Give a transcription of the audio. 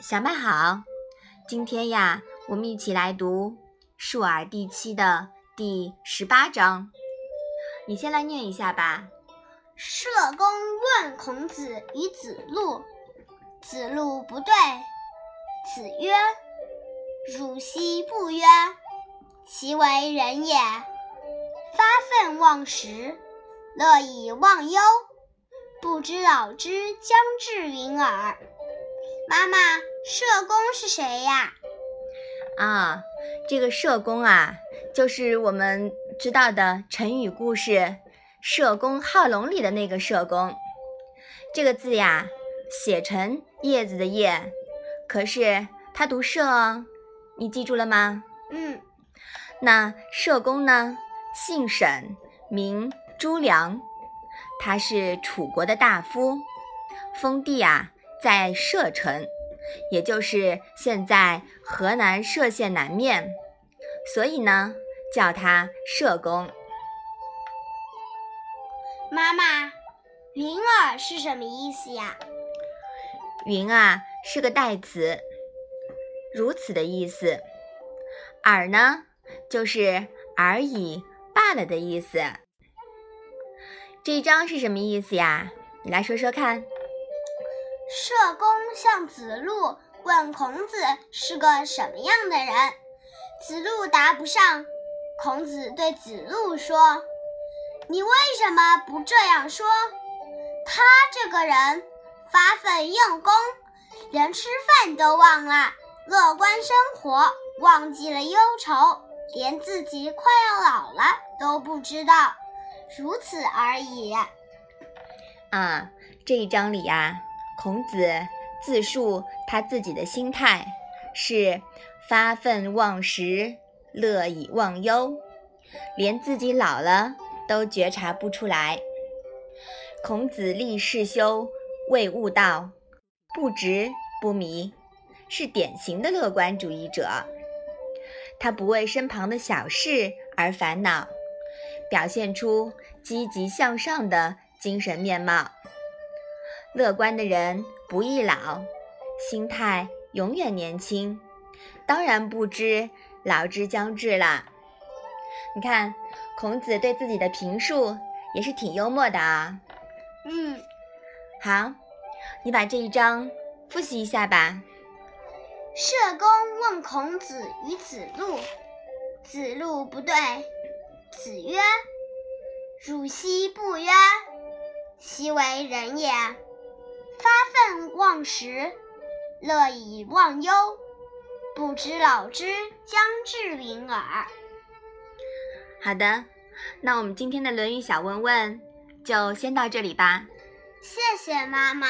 小麦好，今天呀，我们一起来读《述而》第七的第十八章。你先来念一下吧。社公问孔子与子路，子路不对。子曰：“汝昔不曰，其为人也。发愤忘食，乐以忘忧，不知老之将至云尔。”妈妈，社公是谁呀？啊，这个社公啊，就是我们知道的成语故事《社公好龙》里的那个社公。这个字呀，写成叶子的叶，可是它读社哦，你记住了吗？嗯。那社公呢，姓沈，名朱良，他是楚国的大夫，封地啊。在射城，也就是现在河南歙县南面，所以呢，叫它社公。妈妈，云儿是什么意思呀？云啊，是个代词，如此的意思。尔呢，就是而已、罢了的意思。这一章是什么意思呀？你来说说看。社公向子路问孔子是个什么样的人，子路答不上。孔子对子路说：“你为什么不这样说？他这个人发奋用功，连吃饭都忘了，乐观生活，忘记了忧愁，连自己快要老了都不知道，如此而已。”啊，这一章里呀。孔子自述他自己的心态是发愤忘食，乐以忘忧，连自己老了都觉察不出来。孔子立世修，未悟道，不执不迷，是典型的乐观主义者。他不为身旁的小事而烦恼，表现出积极向上的精神面貌。乐观的人不易老，心态永远年轻，当然不知老之将至啦。你看，孔子对自己的评述也是挺幽默的啊。嗯，好，你把这一章复习一下吧。社公问孔子与子路，子路不对。子曰：“汝昔不曰，其为人也。”发愤忘食，乐以忘忧，不知老之将至云耳。好的，那我们今天的《论语》小问问就先到这里吧。谢谢妈妈。